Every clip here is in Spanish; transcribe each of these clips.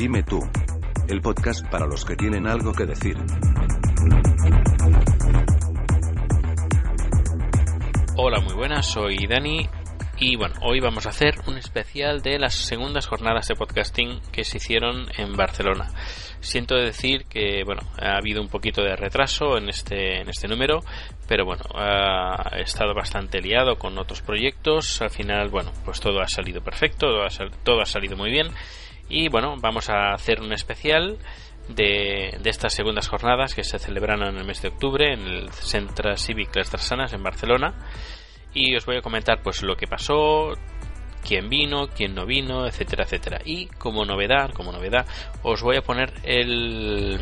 Dime tú. El podcast para los que tienen algo que decir. Hola, muy buenas, soy Dani y bueno, hoy vamos a hacer un especial de las segundas jornadas de podcasting que se hicieron en Barcelona. Siento decir que bueno, ha habido un poquito de retraso en este, en este número, pero bueno, he estado bastante liado con otros proyectos. Al final, bueno, pues todo ha salido perfecto, todo ha, todo ha salido muy bien. Y bueno, vamos a hacer un especial de, estas segundas jornadas que se celebraron en el mes de octubre en el Centro Cívic Las Drassanas en Barcelona y os voy a comentar pues lo que pasó, quién vino, quién no vino, etcétera, etcétera. Y como novedad, como novedad, os voy a poner el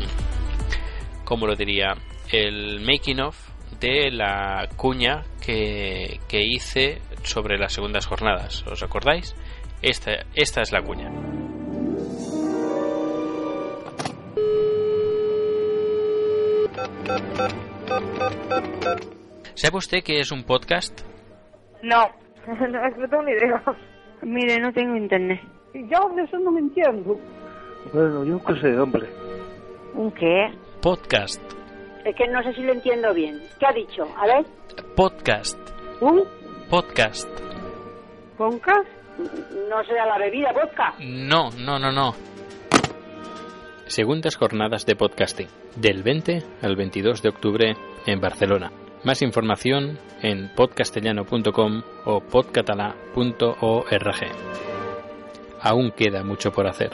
¿cómo lo diría? el making of de la cuña que, que hice sobre las segundas jornadas. ¿Os acordáis? Esta, esta es la cuña. ¿Sabe usted qué es un podcast? No, no, tengo ni idea. Mire, no tengo internet. Y yo de eso no me entiendo. Bueno, yo qué sé, hombre. ¿Un qué? Podcast. Es que no sé si lo entiendo bien. ¿Qué ha dicho? A ver. Podcast. ¿Un Podcast. podcast? No será la bebida vodka. No, no, no, no. Segundas jornadas de podcasting, del 20 al 22 de octubre en Barcelona. Más información en podcastellano.com o podcatalá.org. Aún queda mucho por hacer.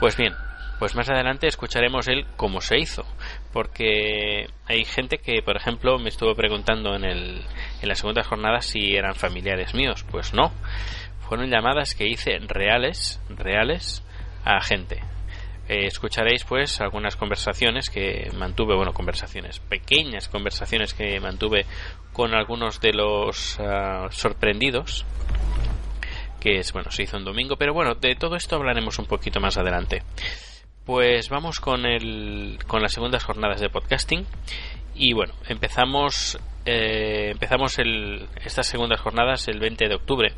Pues bien, pues más adelante escucharemos el cómo se hizo, porque hay gente que, por ejemplo, me estuvo preguntando en, el, en las segundas jornadas si eran familiares míos. Pues no, fueron llamadas que hice reales, reales a gente. Eh, escucharéis pues algunas conversaciones que mantuve, bueno, conversaciones, pequeñas conversaciones que mantuve con algunos de los uh, sorprendidos, que es, bueno, se hizo un domingo, pero bueno, de todo esto hablaremos un poquito más adelante. Pues vamos con, el, con las segundas jornadas de podcasting y bueno, empezamos, eh, empezamos el, estas segundas jornadas el 20 de octubre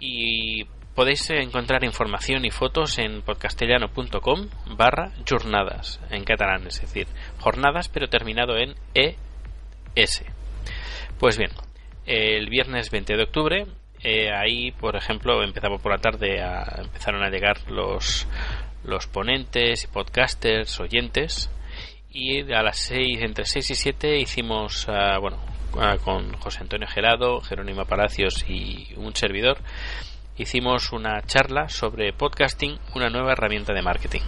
y Podéis encontrar información y fotos en podcastellano.com barra jornadas en catalán, es decir, jornadas pero terminado en ES. Pues bien, el viernes 20 de octubre, eh, ahí por ejemplo empezamos por la tarde, a, empezaron a llegar los, los ponentes y podcasters, oyentes, y a las 6, entre 6 y 7 hicimos, uh, bueno, uh, con José Antonio Gelado, Jerónimo Palacios y un servidor, hicimos una charla sobre podcasting, una nueva herramienta de marketing.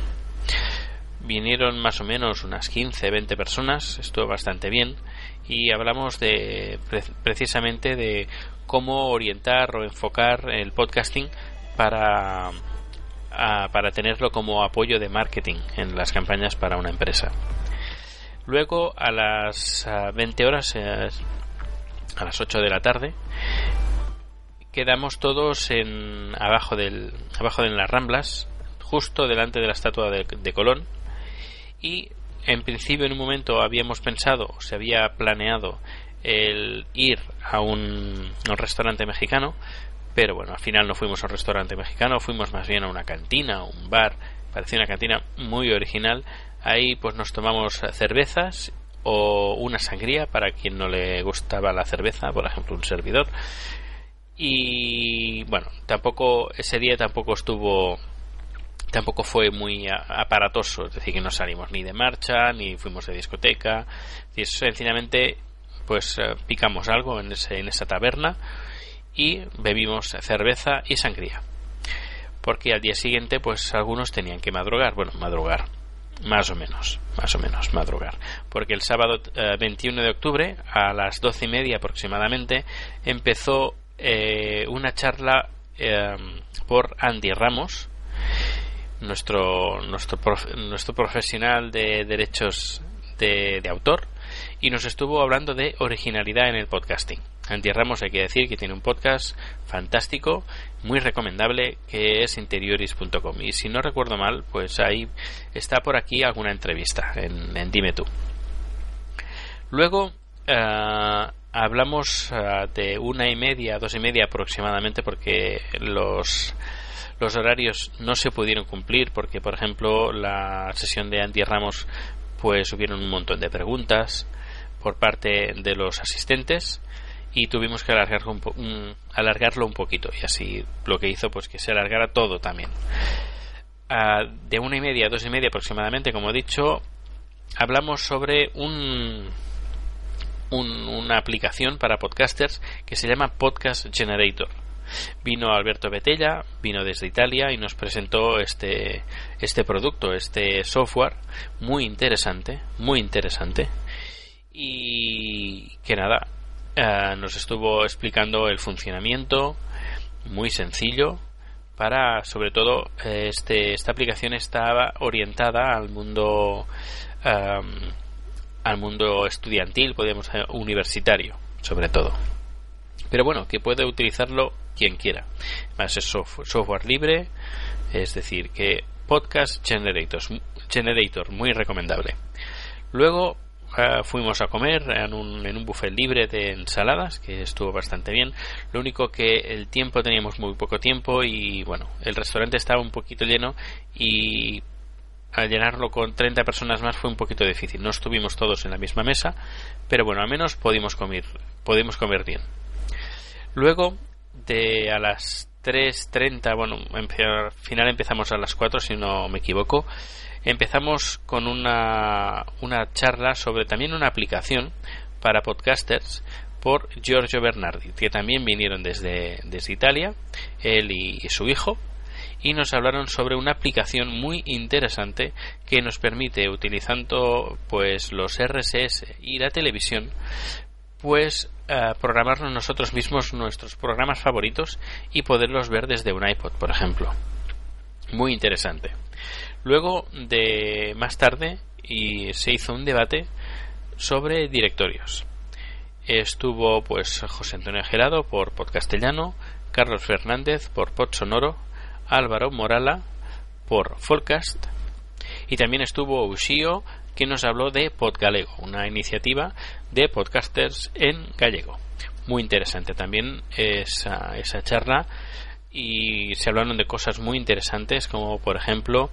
Vinieron más o menos unas 15, 20 personas, estuvo bastante bien y hablamos de precisamente de cómo orientar o enfocar el podcasting para a, para tenerlo como apoyo de marketing en las campañas para una empresa. Luego a las 20 horas eh, a las 8 de la tarde quedamos todos en abajo del abajo de las Ramblas, justo delante de la estatua de, de Colón. Y en principio en un momento habíamos pensado, se había planeado el ir a un, un restaurante mexicano, pero bueno, al final no fuimos a un restaurante mexicano, fuimos más bien a una cantina, un bar, parecía una cantina muy original. Ahí pues nos tomamos cervezas o una sangría para quien no le gustaba la cerveza, por ejemplo, un servidor y bueno tampoco ese día tampoco estuvo tampoco fue muy aparatoso es decir que no salimos ni de marcha ni fuimos de discoteca y sencillamente pues eh, picamos algo en, ese, en esa taberna y bebimos cerveza y sangría porque al día siguiente pues algunos tenían que madrugar bueno madrugar más o menos, más o menos, madrugar. Porque el sábado 21 eh, de octubre, a las doce y media aproximadamente, empezó eh, una charla eh, por Andy Ramos, nuestro, nuestro, nuestro profesional de derechos de, autor, y nos estuvo hablando de originalidad en el podcasting. Andy Ramos hay que decir que tiene un podcast fantástico, muy recomendable, que es interioris.com. Y si no recuerdo mal, pues ahí está por aquí alguna entrevista en, en Dime tú. Luego eh, hablamos eh, de una y media, dos y media aproximadamente, porque los los horarios no se pudieron cumplir porque, por ejemplo, la sesión de Andy Ramos, pues hubieron un montón de preguntas por parte de los asistentes y tuvimos que alargarlo un, alargarlo un poquito y así lo que hizo pues que se alargara todo también. Ah, de una y media a dos y media aproximadamente, como he dicho, hablamos sobre un, una aplicación para podcasters que se llama Podcast Generator. Vino Alberto Betella, vino desde Italia y nos presentó este, este producto, este software muy interesante, muy interesante. Y que nada, eh, nos estuvo explicando el funcionamiento, muy sencillo, para sobre todo este, esta aplicación estaba orientada al mundo al mundo estudiantil podemos universitario sobre todo. Pero bueno que puede utilizarlo quien quiera. Es software, libre es decir que podcast generators, generator muy recomendable. Luego eh, fuimos a comer en un, en un buffet libre de ensaladas que estuvo bastante bien. Lo único que el tiempo teníamos muy poco tiempo y bueno el restaurante estaba un poquito lleno y al llenarlo con 30 personas más fue un poquito difícil. No estuvimos todos en la misma mesa pero bueno al menos pudimos comer pudimos comer bien. Luego, de a las 3.30, bueno, al final empezamos a las 4 si no me equivoco, empezamos con una, una charla sobre también una aplicación para podcasters por Giorgio Bernardi, que también vinieron desde, desde Italia, él y, su hijo, y nos hablaron sobre una aplicación muy interesante que nos permite utilizando pues los RSS y la televisión pues eh, programarnos nosotros mismos nuestros programas favoritos y poderlos ver desde un iPod, por ejemplo. Muy interesante. Luego de más tarde y se hizo un debate sobre directorios. Estuvo pues José Antonio Gerado por Podcastellano, Carlos Fernández por Pod Sonoro, Álvaro Morala por Folcast y también estuvo Ushio que nos habló de Podgalego, una iniciativa de podcasters en gallego. Muy interesante también esa, esa charla y se hablaron de cosas muy interesantes como por ejemplo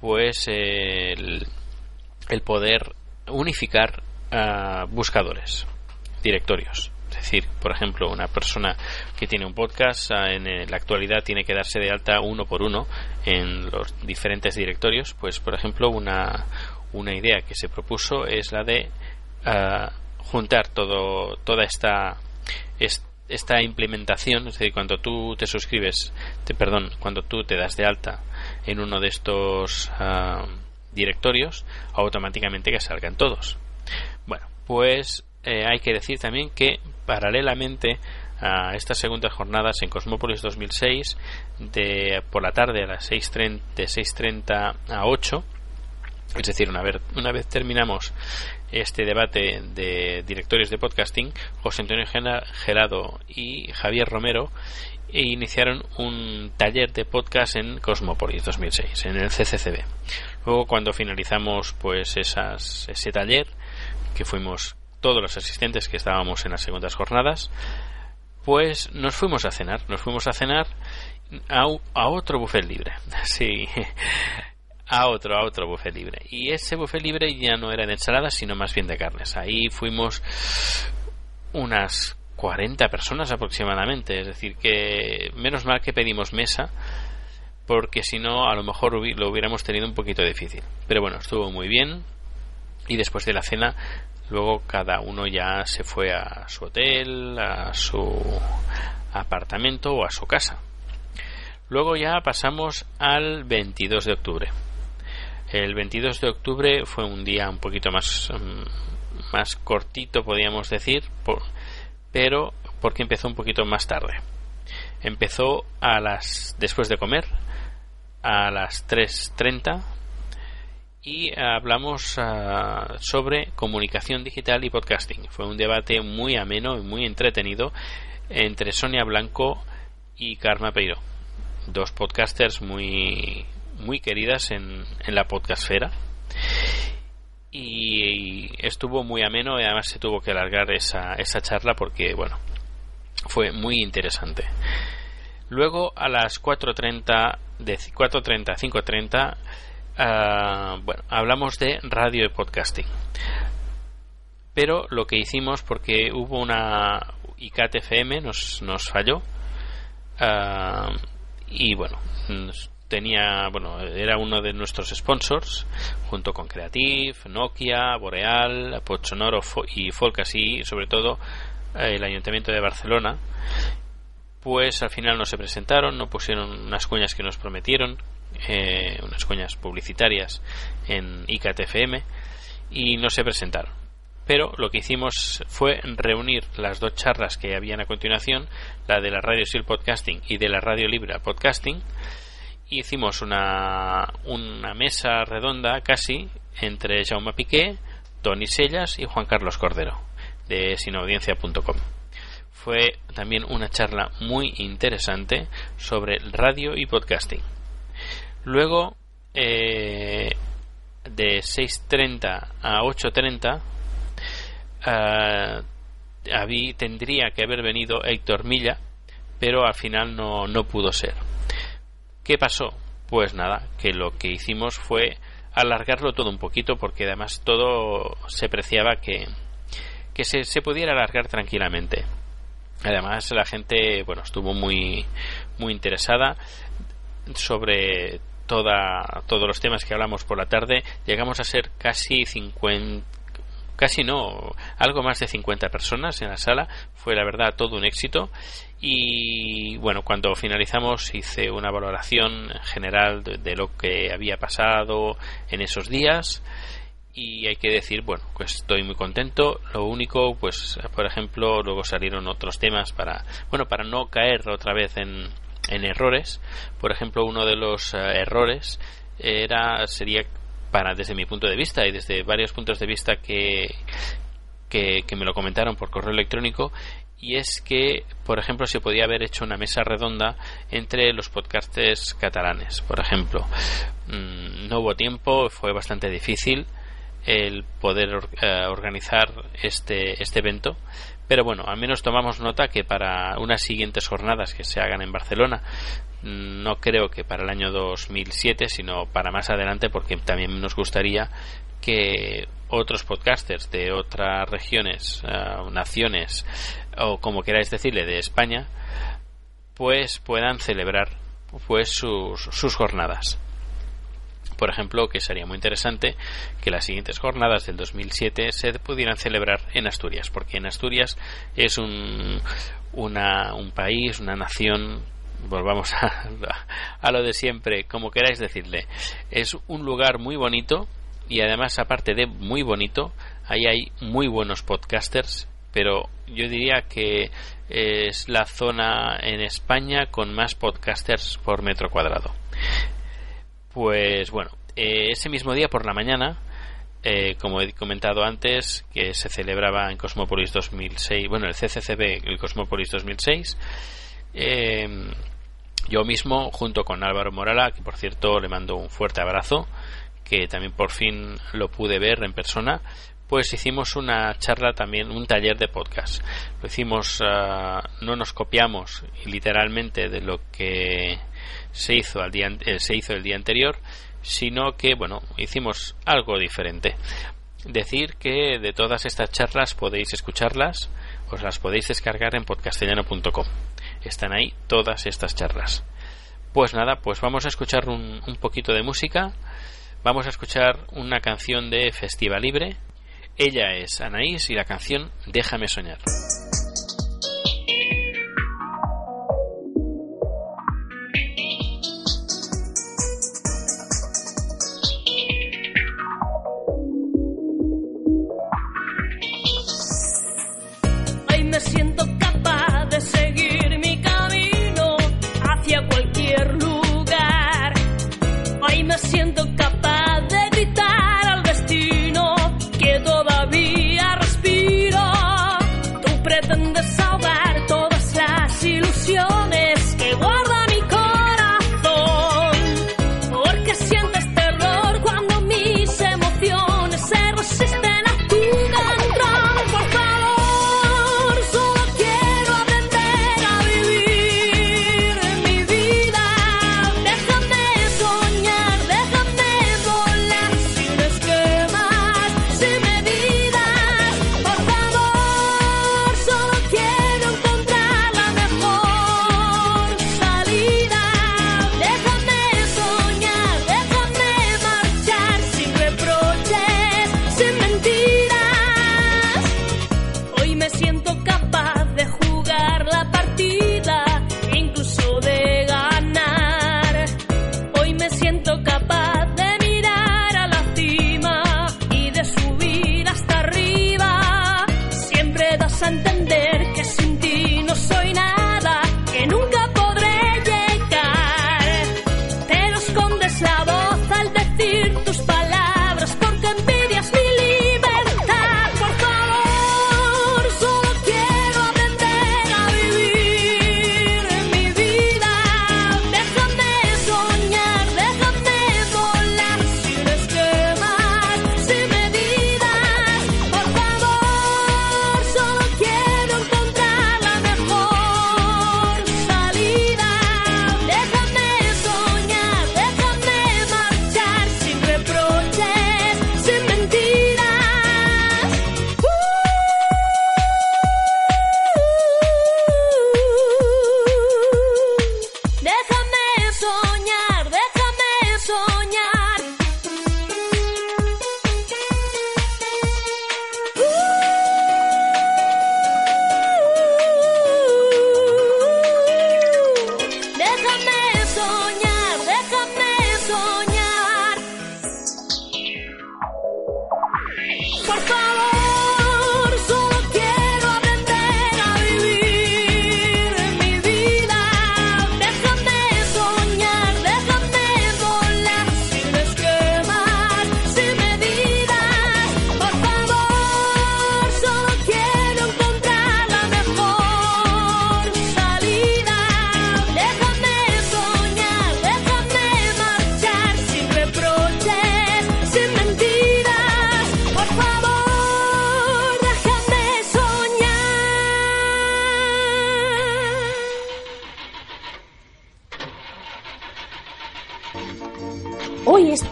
pues el, poder unificar buscadores, directorios. Es decir, por ejemplo, una persona que tiene un podcast ah, en la actualidad tiene que darse de alta uno por uno en los diferentes directorios. Pues, por ejemplo, una, una idea que se propuso es la de ah, juntar todo, toda esta, esta implementación, es decir, cuando tú te suscribes, te, perdón, cuando tú te das de alta en uno de estos ah, directorios, automáticamente que salgan todos. Bueno, pues eh, hay que decir también que paralelamente a estas segundas jornadas en Cosmópolis 2006 de por la tarde a las 6.30 de 6.30 a 8 es decir, una vez, una vez terminamos este debate de directores de podcasting, José Antonio Gelado y Javier Romero iniciaron un taller de podcast en Cosmopolis 2006, en el CCCB. Luego, cuando finalizamos pues esas, ese taller, que fuimos todos los asistentes que estábamos en las segundas jornadas, pues nos fuimos a cenar, nos fuimos a cenar a, a otro buffet libre. Sí, a otro, a otro buffet libre. Y ese buffet libre ya no era de ensaladas, sino más bien de carnes. Ahí fuimos unas 40 personas aproximadamente. Es decir, que menos mal que pedimos mesa, porque si no, a lo mejor lo hubiéramos tenido un poquito difícil. Pero bueno, estuvo muy bien. Y después de la cena, luego cada uno ya se fue a su hotel, a su apartamento o a su casa. Luego ya pasamos al 22 de octubre. El 22 de octubre fue un día un poquito más, mm, más cortito, podríamos decir, pero porque empezó un poquito más tarde. Empezó a las después de comer a las 3:30 y hablamos ah, sobre comunicación digital y podcasting. Fue un debate muy ameno y muy entretenido entre Sonia Blanco y Karma Peiro, dos podcasters muy muy queridas en, en la podcastfera. y estuvo muy ameno y además se tuvo que alargar esa, esa charla porque, bueno, fue muy interesante. Luego a las 4.30, de 4.30 a 5.30, ah, bueno, hablamos de radio y podcasting. Pero lo que hicimos, porque hubo una ICAT FM, nos, nos falló. ah, y bueno, tenía, bueno, era uno de nuestros sponsors, junto con Creative, Nokia, Boreal, Pochonoro y Folcas y sobre todo el Ayuntamiento de Barcelona, pues al final no se presentaron, no pusieron unas cuñas que nos prometieron, eh, unas cuñas publicitarias en ICAT-FM y no se presentaron. Pero lo que hicimos fue reunir las dos charlas que habían a continuación, la de la radio Sil Podcasting y de la radio Libra Podcasting, y hicimos una, una mesa redonda casi entre Jaume Piqué, Tony Sellas y Juan Carlos Cordero de sinaudiencia.com. Fue también una charla muy interesante sobre radio y podcasting. Luego, eh, de 6.30 a 8.30, eh, tendría que haber venido Héctor Milla, pero al final no, no pudo ser. ¿Qué pasó? Pues nada, que lo que hicimos fue alargarlo todo un poquito porque además todo se preciaba que, que se, se pudiera alargar tranquilamente. Además la gente bueno estuvo muy muy interesada sobre toda todos los temas que hablamos por la tarde. Llegamos a ser casi 50 casi no, algo más de 50 personas en la sala. Fue la verdad todo un éxito. Y bueno, cuando finalizamos hice una valoración general de, de lo que había pasado en esos días. Y hay que decir, bueno, pues estoy muy contento. Lo único, pues, por ejemplo, luego salieron otros temas para, bueno, para no caer otra vez en, en errores. Por ejemplo, uno de los eh, errores era sería para desde mi punto de vista y desde varios puntos de vista que, que, que me lo comentaron por correo electrónico y es que, por ejemplo, se podía haber hecho una mesa redonda entre los podcasters catalanes, por ejemplo. Mm, No hubo tiempo, fue bastante difícil el poder eh, organizar este, este evento, pero bueno, al menos tomamos nota que para unas siguientes jornadas que se hagan en Barcelona, mm, no creo que para el año 2007, sino para más adelante, porque también nos gustaría que otros podcasters de otras regiones, eh, naciones o como queráis decirle de España, pues puedan celebrar pues sus, sus jornadas. Por ejemplo, que sería muy interesante que las siguientes jornadas del 2007 se pudieran celebrar en Asturias, porque en Asturias es un, una, un país, una nación, volvamos a, a lo de siempre, como queráis decirle, es un lugar muy bonito y además, aparte de muy bonito, ahí hay muy buenos podcasters, pero yo diría que es la zona en España con más podcasters por metro cuadrado. Pues bueno, eh, ese mismo día por la mañana, eh, como he comentado antes, que se celebraba en Cosmópolis 2006, bueno, el CCCB, el Cosmópolis 2006, eh, yo mismo, junto con Álvaro Morala, que por cierto le mando un fuerte abrazo, que también por fin lo pude ver en persona, pues hicimos una charla también, un taller de podcast. Lo hicimos, uh, no nos copiamos literalmente de lo que se hizo, al día, eh, se hizo el día anterior, sino que, bueno, hicimos algo diferente. Decir que de todas estas charlas podéis escucharlas, os las podéis descargar en podcastellano.com. Están ahí todas estas charlas. Pues nada, pues vamos a escuchar un, poquito de música. Vamos a escuchar una canción de Festival Libre. Ella es Anaís y la canción Déjame soñar. Me siento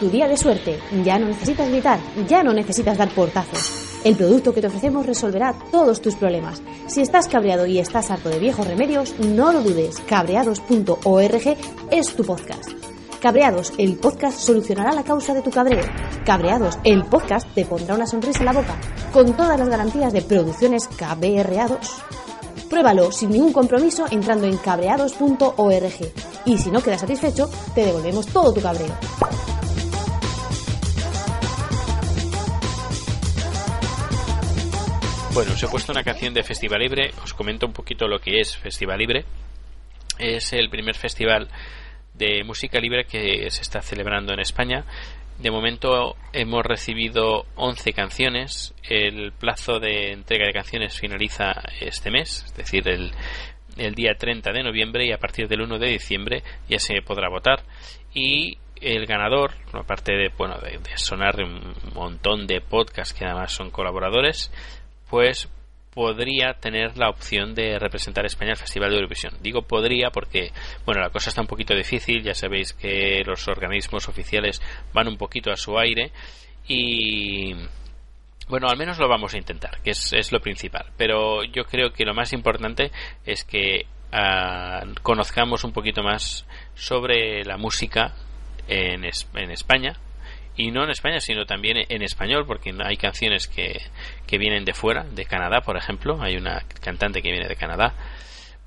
tu día de suerte. Ya no necesitas gritar, ya no necesitas dar portazos. El producto que te ofrecemos resolverá todos tus problemas. Si estás cabreado y estás harto de viejos remedios, no lo dudes. Cabreados.org es tu podcast. Cabreados, el podcast solucionará la causa de tu cabreo. Cabreados, el podcast te pondrá una sonrisa en la boca, con todas las garantías de producciones cabreados. Pruébalo sin ningún compromiso entrando en cabreados.org. Y si no quedas satisfecho, te devolvemos todo tu cabreo. Bueno, os he puesto una canción de Festival Libre. Os comento un poquito lo que es Festival Libre. Es el primer festival de música libre que se está celebrando en España. De momento hemos recibido 11 canciones. El plazo de entrega de canciones finaliza este mes, es decir, el, el día 30 de noviembre y a partir del 1 de diciembre ya se podrá votar. Y el ganador, aparte de, bueno, de, de sonar un montón de podcasts que además son colaboradores, pues podría tener la opción de representar a España al Festival de Eurovisión. Digo podría porque, bueno, la cosa está un poquito difícil, ya sabéis que los organismos oficiales van un poquito a su aire y, bueno, al menos lo vamos a intentar, que es, lo principal. Pero yo creo que lo más importante es que uh, conozcamos un poquito más sobre la música en, en España, y no en España, sino también en español, porque hay canciones que, que vienen de fuera, de Canadá, por ejemplo, hay una cantante que viene de Canadá,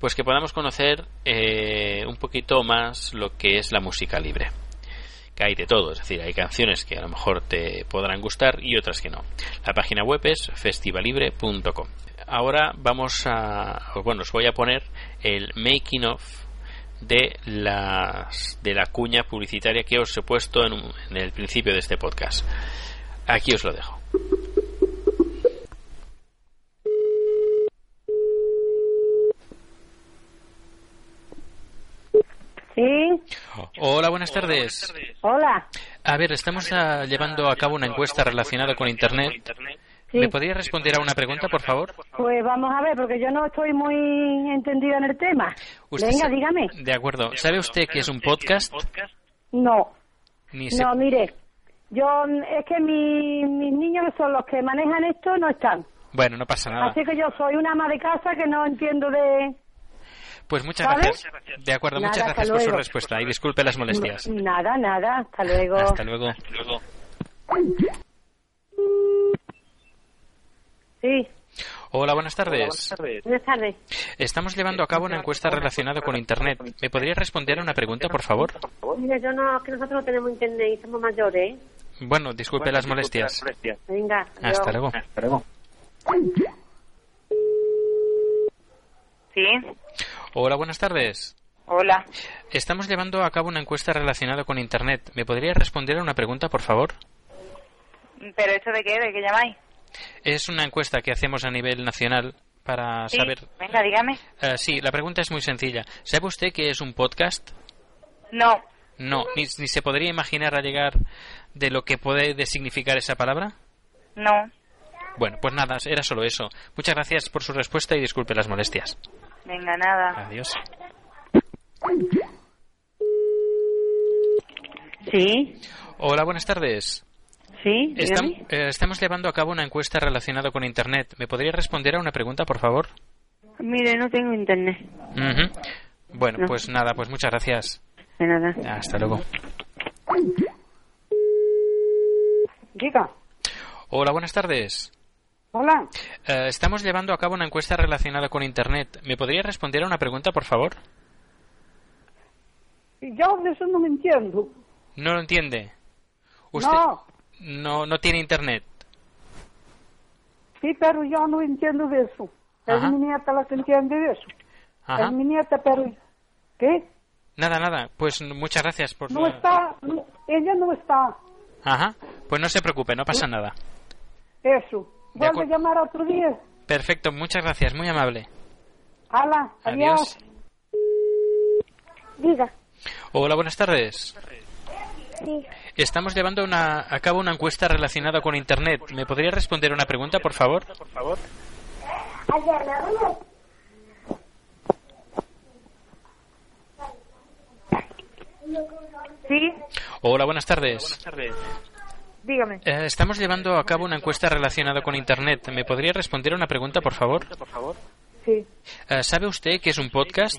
pues que podamos conocer eh, un poquito más lo que es la música libre. Que hay de todo, es decir, hay canciones que a lo mejor te podrán gustar y otras que no. La página web es festivalibre.com. Ahora vamos a, bueno, os voy a poner el making of de, las, de la cuña publicitaria que os he puesto en, un, en el principio de este podcast. Aquí os lo dejo. Sí. Hola, buenas tardes. Hola. A ver, estamos a, llevando a cabo una encuesta relacionada con Internet. Sí. ¿Me podría responder a una pregunta, por favor? Pues vamos a ver, porque yo no estoy muy entendida en el tema. Usted Venga, sa- dígame. De acuerdo. ¿Sabe usted qué es un podcast? No, Ni se- no, mire. Yo, es que mi- mis niños que son los que manejan esto no están. Bueno, no pasa nada. Así que yo soy una ama de casa que no entiendo de... Pues muchas ¿Vale? gracias. De acuerdo, Nada, muchas hasta gracias por su luego. respuesta y disculpe las molestias. Nada, nada. Hasta luego. Hasta luego. Sí. Hola, buenas tardes. Buenas tardes. Estamos llevando a cabo una encuesta relacionada con Internet. ¿Me podría responder a una pregunta, por favor? Mire, yo no, que nosotros no tenemos internet y somos mayores, ¿eh? Bueno, disculpe las molestias. Venga. Hasta luego. Sí, Hola, buenas tardes. hola. Estamos llevando a cabo una encuesta relacionada con Internet. ¿Me podría responder a una pregunta, por favor? ¿Pero esto de qué? ¿De qué llamáis? Es una encuesta que hacemos a nivel nacional para Sí, saber... venga, dígame. Eh, sí, la pregunta es muy sencilla. ¿Sabe usted qué es un podcast? No, No, ni, ni se podría imaginar a llegar de lo que puede de significar esa palabra. no. Bueno, pues nada, era solo eso. Muchas gracias por su respuesta y disculpe las molestias. Venga, nada. Adiós. Sí, Hola, buenas tardes. Sí, Estam- eh, estamos llevando a cabo una encuesta relacionada con Internet. ¿Me podría responder a una pregunta, por favor? Mire, no tengo internet. Bueno, No. pues nada, pues muchas gracias. De nada. Hasta luego. Diga. Hola, buenas tardes. Hola. Eh, estamos llevando a cabo una encuesta relacionada con Internet. ¿Me podría responder a una pregunta, por favor? Yo de eso no me entiendo. No lo entiende. Usted No. No, no tiene Internet. Sí, pero yo no entiendo de eso. Ajá. Es mi nieta la que entiende de eso. Ajá. Es mi nieta, pero... ¿Qué? Nada, nada. Pues muchas gracias por... No está... no- ella no está. Ajá. Pues no se preocupe, no pasa nada. Eso. Vuelve a llamar otro día. Perfecto, muchas gracias, muy amable. Hala, adiós. Adiós. Diga. Hola, buenas tardes. Sí. Estamos llevando una- a cabo una encuesta relacionada con Internet. ¿Me podría responder una pregunta, por favor? Por favor. Sí, Hola, buenas tardes. Dígame. Eh, estamos llevando a cabo una encuesta relacionada con Internet. ¿Me podría responder una pregunta, por favor? Sí. Eh, ¿Sabe usted qué es un podcast?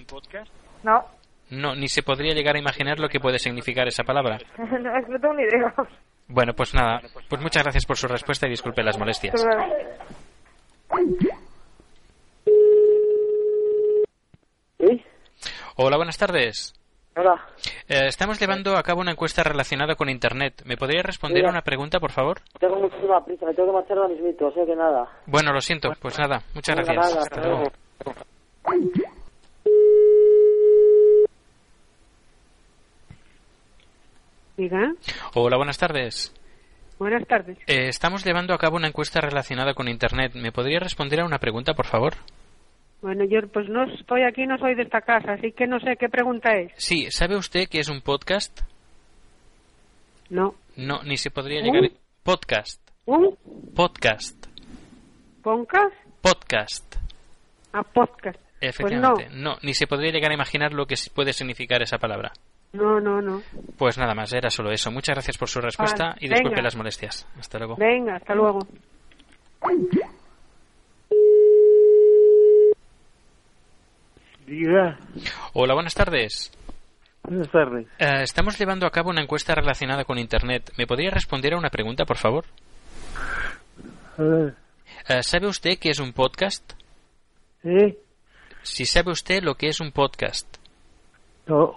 No. No, ni se podría llegar a imaginar lo que puede significar esa palabra. no, es no tengo ni idea. Bueno, pues nada. Pues muchas gracias por su respuesta y disculpe las molestias. ¿Sí? Hola, buenas tardes. Hola. Eh, estamos llevando a cabo una encuesta relacionada con Internet. ¿Me podría responder a Mira. una pregunta, por favor? Tengo muchísima prisa, me tengo que marchar ahora mismito, o sea que nada. Bueno, lo siento. Pues nada, muchas Venga, gracias. nada, Hasta luego. Diga. Hola, buenas tardes. Buenas tardes. Eh, estamos llevando a cabo una encuesta relacionada con Internet. ¿Me podría responder a una pregunta, por favor? Bueno, yo pues no estoy aquí, no soy de esta casa, así que no sé qué pregunta es. Sí, ¿sabe usted qué es un podcast? No. No, ni se podría llegar... Podcast. ¿Un Podcast. podcast? Podcast. A podcast. Efectivamente. no. ni se podría llegar a imaginar lo que puede significar esa palabra. No, no, no. Pues nada más, era solo eso. Muchas gracias por su respuesta Vale, y disculpe venga. las molestias. Hasta luego. Venga, hasta luego. Diga. Hola, buenas tardes. Buenas tardes. Eh, estamos llevando a cabo una encuesta relacionada con Internet. ¿Me podría responder a una pregunta, por favor? A ver. Eh, ¿Sabe usted qué es un podcast? ¿Sí? Si sabe usted lo que es un podcast. No.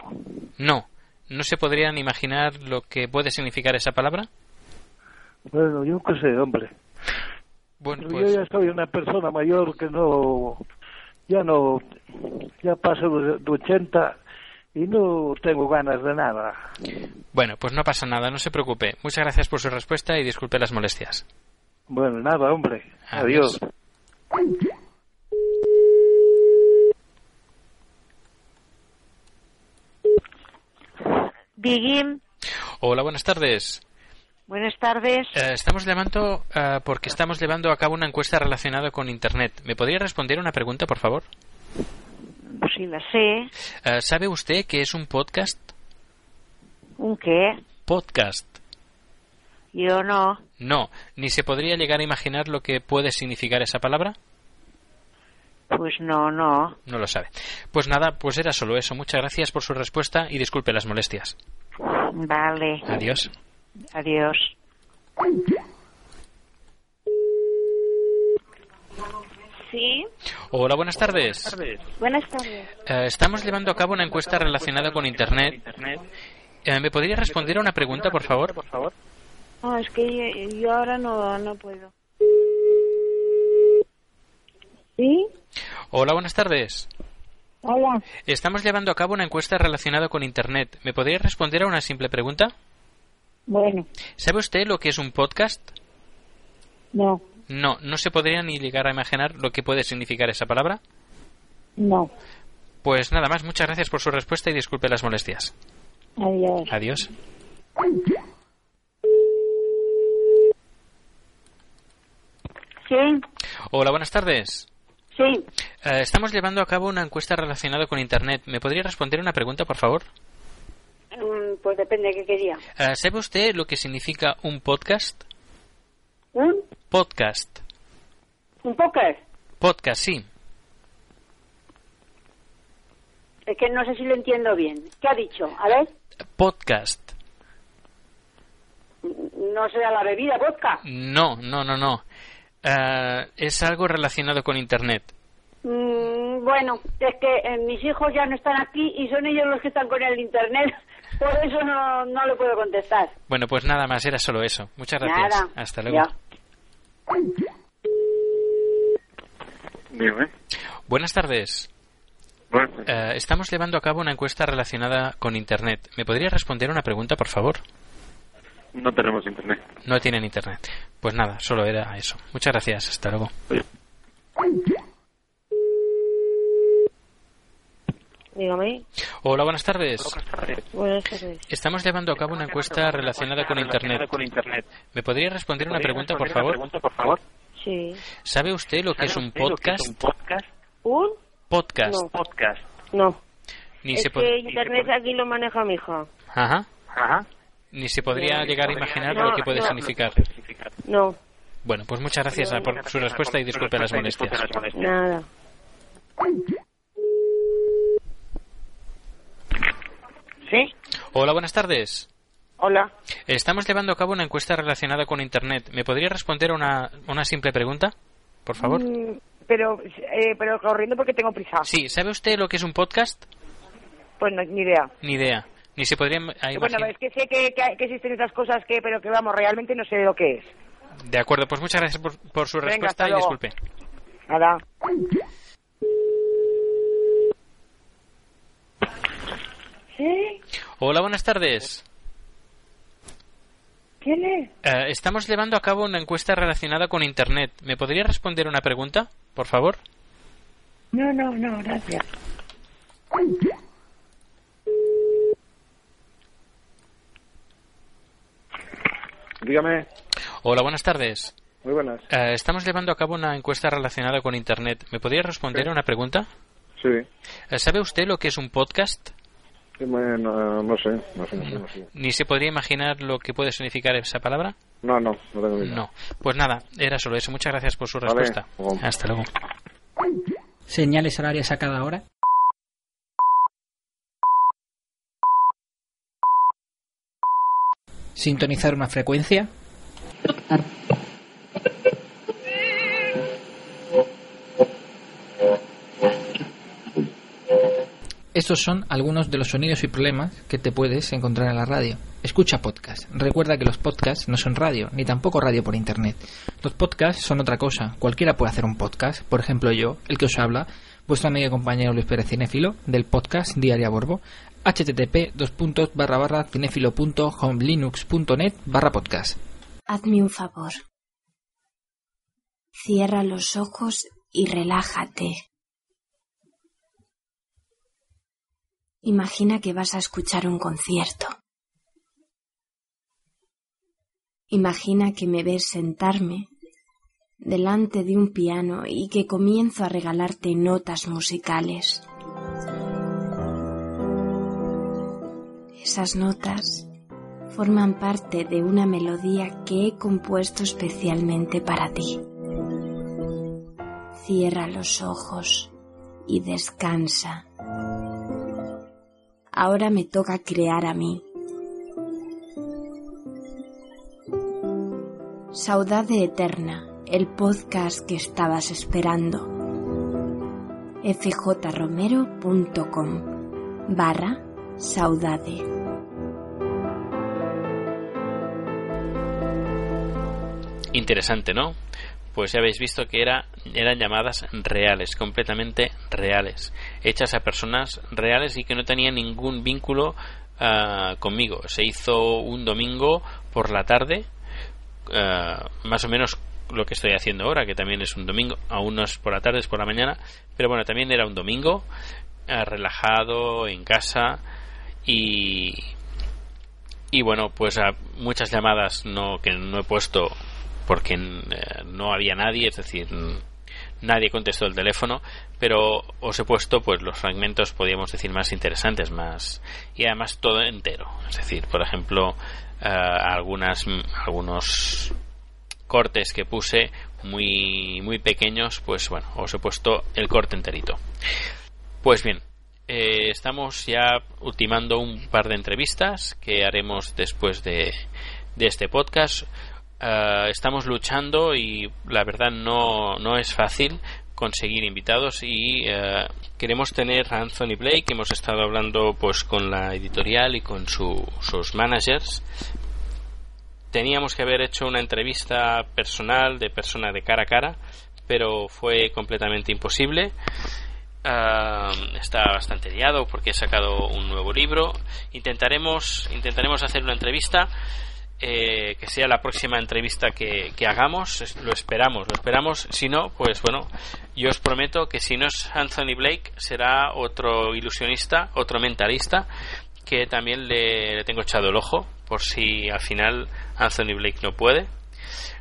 No. ¿No se podrían imaginar lo que puede significar esa palabra? Bueno, yo qué sé, hombre. Bueno, Yo pues ya soy una persona mayor que no... Ya no... Ya paso de de 80 y no tengo ganas de nada. bueno, pues no pasa nada, no se preocupe. Muchas gracias por su respuesta y disculpe las molestias. Bueno, nada, hombre. Adiós. Adiós. Digim, Hola, buenas tardes. buenas tardes. Eh, estamos llamando eh, porque estamos llevando a cabo una encuesta relacionada con Internet. ¿Me podría responder una pregunta, por favor? Pues sí, la sé. Eh, ¿Sabe usted qué es un podcast? ¿Un qué? Podcast. Yo no. No, ni se podría llegar a imaginar lo que puede significar esa palabra. Pues no, no. No lo sabe. Pues nada, pues era solo eso. Muchas gracias por su respuesta y disculpe las molestias. Vale. Adiós. Adiós. Sí. Hola, buenas tardes. Buenas tardes. Eh, estamos llevando a cabo una encuesta relacionada con Internet. Eh, ¿Me podría responder a una pregunta, por favor? No, es que yo, ahora no, no puedo. ¿Sí? Hola, buenas tardes. Hola. Estamos llevando a cabo una encuesta relacionada con Internet. ¿Me podría responder a una simple pregunta? Bueno, ¿Sabe usted lo que es un podcast? no, No, no se podría ni llegar a imaginar lo que puede significar esa palabra. no. Pues nada más, muchas gracias por su respuesta y disculpe las molestias. Adiós. Adiós. Sí, Hola, buenas tardes. Sí. Eh, estamos llevando a cabo una encuesta relacionada con Internet. ¿Me podría responder una pregunta, por favor? Mm, pues depende de qué quería. Eh, ¿Sabe usted lo que significa un podcast? ¿Un? Podcast. ¿Un póker? Podcast, sí. Es que no sé si lo entiendo bien. ¿Qué ha dicho? A ver, Podcast. no será la bebida, vodka. No, no, no, no. Eh, es algo relacionado con Internet. Mm, bueno, es que eh, mis hijos ya no están aquí y son ellos los que están con el internet. Por eso no, no le puedo contestar. Bueno, pues nada más, era solo eso. Muchas gracias. Nada. Hasta luego. Ya. Dime. Buenas tardes. Bueno, Eh, estamos llevando a cabo una encuesta relacionada con Internet. ¿Me podría responder una pregunta, por favor? No tenemos internet. No tienen Internet. Pues nada, solo era eso. Muchas gracias. Hasta luego. Dígame. Hola, buenas tardes. Buenas tardes. Estamos llevando a cabo una encuesta relacionada con Internet. ¿Me podría responder una pregunta, por favor? Sí. ¿Sabe usted lo que es un podcast? ¿Un? Podcast. No. Podcast. No. Ni es se que internet aquí lo maneja mi hija. Ajá. Ajá. Ni se podría No, llegar a imaginar no, lo que puede no. significar. No, Bueno, pues muchas gracias ah, por su respuesta y disculpe las molestias. nada. ¿Sí? Hola, buenas tardes. Hola. Estamos llevando a cabo una encuesta relacionada con Internet. ¿Me podría responder una, una simple pregunta, por favor? Mm, pero, eh, pero corriendo porque tengo prisa. Sí, ¿sabe usted lo que es un podcast? Pues no, ni idea. Ni idea. Ni se podría im- a Bueno, es que sé que, que- que existen otras cosas que, pero que vamos, realmente no sé lo que es. De acuerdo, pues muchas gracias por, por su Venga, respuesta y disculpe. Nada. ¿Sí? Hola, buenas tardes. ¿Quién es? Eh, estamos llevando a cabo una encuesta relacionada con Internet. ¿Me podría responder una pregunta, por favor? No, no, no, gracias. Dígame. Hola, buenas tardes. Muy buenas. Eh, estamos llevando a cabo una encuesta relacionada con Internet. ¿Me podría responder Sí. una pregunta? Sí. Eh, ¿Sabe usted lo que es un podcast? Sí, me- no, no sé, no sé, no sé, no sé. ¿Ni se podría imaginar lo que puede significar esa palabra? No, no, no tengo idea. No. Pues nada, era solo eso. Muchas gracias por su respuesta. Hasta luego. Señales horarias a cada hora. Sintonizar una frecuencia. Estos son algunos de los sonidos y problemas que te puedes encontrar en la radio. Escucha podcast. Recuerda que los podcasts no son radio, ni tampoco radio por internet. Los podcasts son otra cosa. Cualquiera puede hacer un podcast. Por ejemplo, yo, el que os habla, vuestro amigo y compañero Luis Pérez Cinéfilo, del podcast Diaria Borbo. Http barra podcast. Hazme un favor. Cierra los ojos y relájate. Imagina que vas a escuchar un concierto. Imagina que me ves sentarme delante de un piano y que comienzo a regalarte notas musicales. Esas notas forman parte de una melodía que he compuesto especialmente para ti. Cierra los ojos y descansa. Ahora me toca crear a mí. Saudade Eterna, el podcast que estabas esperando. fjromero.com barra saudade. Interesante, ¿no? Pues ya habéis visto que era, eran llamadas reales, completamente reales, hechas a personas reales y que no tenían ningún vínculo ah, conmigo. Se hizo un domingo por la tarde, ah, más o menos lo que estoy haciendo ahora, que también es un domingo, aún no es por la tarde, es por la mañana, pero bueno, también era un domingo, ah, relajado, en casa y, y bueno, pues a muchas llamadas no que no he puesto porque eh, no había nadie, es decir, nadie contestó el teléfono, pero os he puesto pues los fragmentos podríamos decir más interesantes, más y además todo entero, es decir, por ejemplo, eh, algunas algunos cortes que puse muy muy pequeños, pues bueno, os he puesto el corte enterito. Pues bien, eh, estamos ya ultimando un par de entrevistas que haremos después de, de este podcast. Eh, estamos luchando y la verdad no, no es fácil conseguir invitados y eh, queremos tener a Anthony Blake hemos estado hablando pues con la editorial y con su- sus managers. Teníamos que haber hecho una entrevista personal de persona de cara a cara pero fue completamente imposible. Ah, está bastante liado porque he sacado un nuevo libro. Intentaremos, intentaremos hacer una entrevista eh, que sea la próxima entrevista que, que hagamos. Lo esperamos, lo esperamos. Si no, pues bueno, yo os prometo que si no es Anthony Blake, será otro ilusionista, otro mentalista que también le, tengo echado el ojo por si al final Anthony Blake no puede.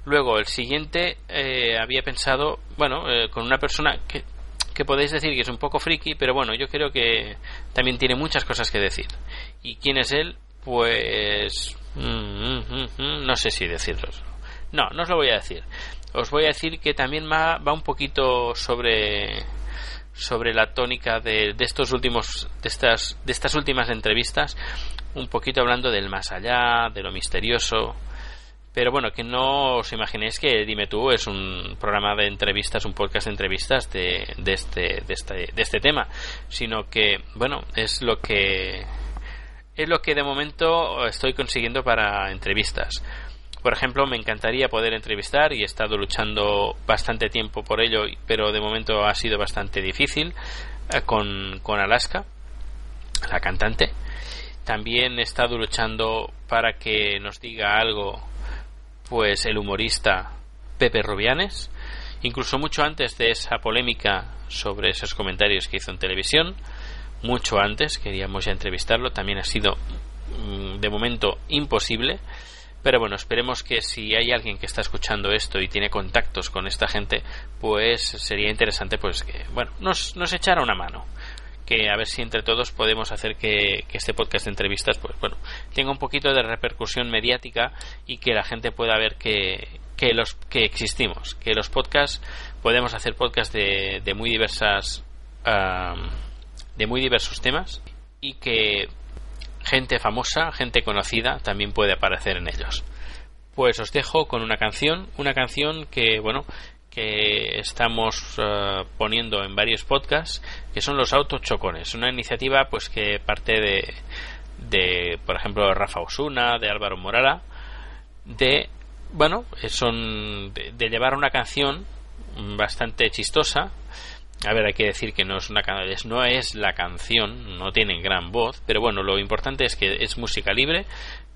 Luego, el siguiente eh, había pensado, bueno, eh, con una persona que, que podéis decir que es un poco friki, pero bueno, yo creo que también tiene muchas cosas que decir. ¿Y quién es él? Pues no sé si decirlo. No, no os lo voy a decir. Os voy a decir que también va, va un poquito sobre sobre la tónica de, de, estos últimos de estas de estas últimas entrevistas un poquito hablando del más allá de lo misterioso pero bueno que no os imaginéis que dime tú es un programa de entrevistas un podcast de entrevistas de, de este de este de este tema sino que bueno es lo que es lo que de momento estoy consiguiendo para entrevistas por ejemplo, me encantaría poder entrevistar y he estado luchando bastante tiempo por ello, pero de momento ha sido bastante difícil eh, con, con Alaska, la cantante. También he estado luchando para que nos diga algo, pues el humorista Pepe Rubianes, incluso mucho antes de esa polémica sobre esos comentarios que hizo en televisión, mucho antes queríamos ya entrevistarlo, también ha sido mm, de momento imposible pero bueno, esperemos que si hay alguien que está escuchando esto y tiene contactos con esta gente, pues sería interesante pues que, bueno, nos, nos echara una mano que a ver si entre todos podemos hacer que, este podcast de entrevistas pues bueno tenga un poquito de repercusión mediática y que la gente pueda ver que, que los que existimos que los podcasts podemos hacer podcasts de, de muy diversas de muy diversos temas y que gente famosa, gente conocida también puede aparecer en ellos. Pues os dejo con una canción, una canción que, bueno, que estamos eh, poniendo en varios podcasts, que son los autos chocones, una iniciativa pues que parte de, de por ejemplo, Rafa Osuna, de Álvaro Morala, de, bueno, son de llevar una canción bastante chistosa, a ver, hay que decir que no es una no es la canción, no tiene gran voz, pero bueno, lo importante es que es música libre,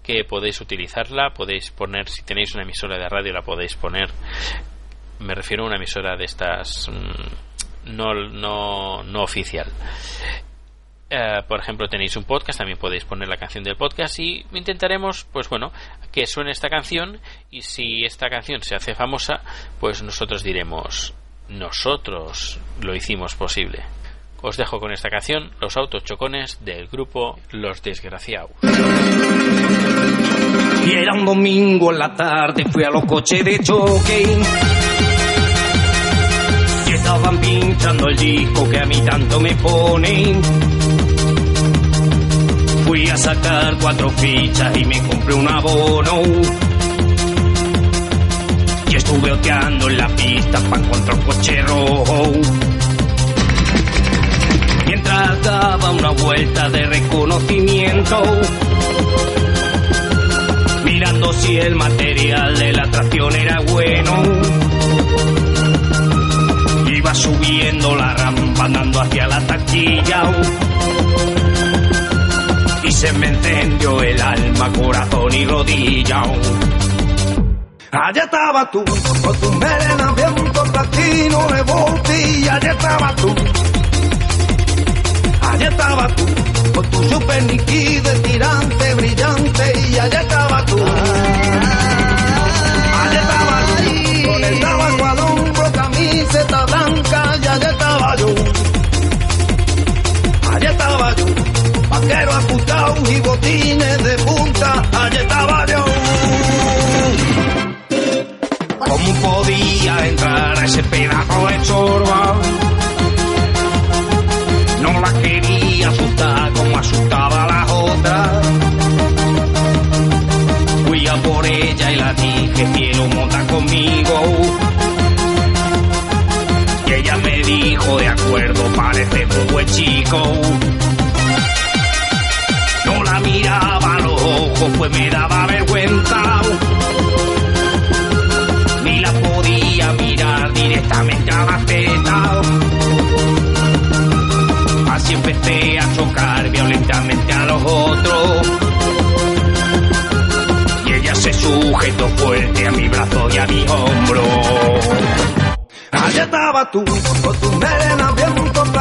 que podéis utilizarla, podéis poner, si tenéis una emisora de radio, la podéis poner. Me refiero a una emisora de estas mm, no, no, no oficial. Eh, por ejemplo, tenéis un podcast, también podéis poner la canción del podcast y intentaremos, pues bueno, que suene esta canción y si esta canción se hace famosa, pues nosotros diremos nosotros lo hicimos posible. Os dejo con esta canción, Los autos chocones del grupo Los Desgraciados. Y era un domingo en la tarde, fui a los coches de choque. Y estaban pinchando el disco que a mí tanto me pone. Fui a sacar cuatro fichas y me compré un abono estuve oteando en la pista para encontrar un coche rojo. Mientras daba una vuelta de reconocimiento, mirando si el material de la tracción era bueno. Iba subiendo la rampa andando hacia la taquilla y se me encendió el alma, corazón y rodilla. Allá estaba tú, con tu melena bien platino de botella, allá estaba tú. Allá estaba tú, con tu super de un buen chico. No la miraba a los ojos, pues me daba vergüenza directamente a la teta. Así empecé a chocar violentamente a los otros. Y ella se sujetó fuerte a mi brazo y a mi hombro. Allá estaba tú, con tu melena bien con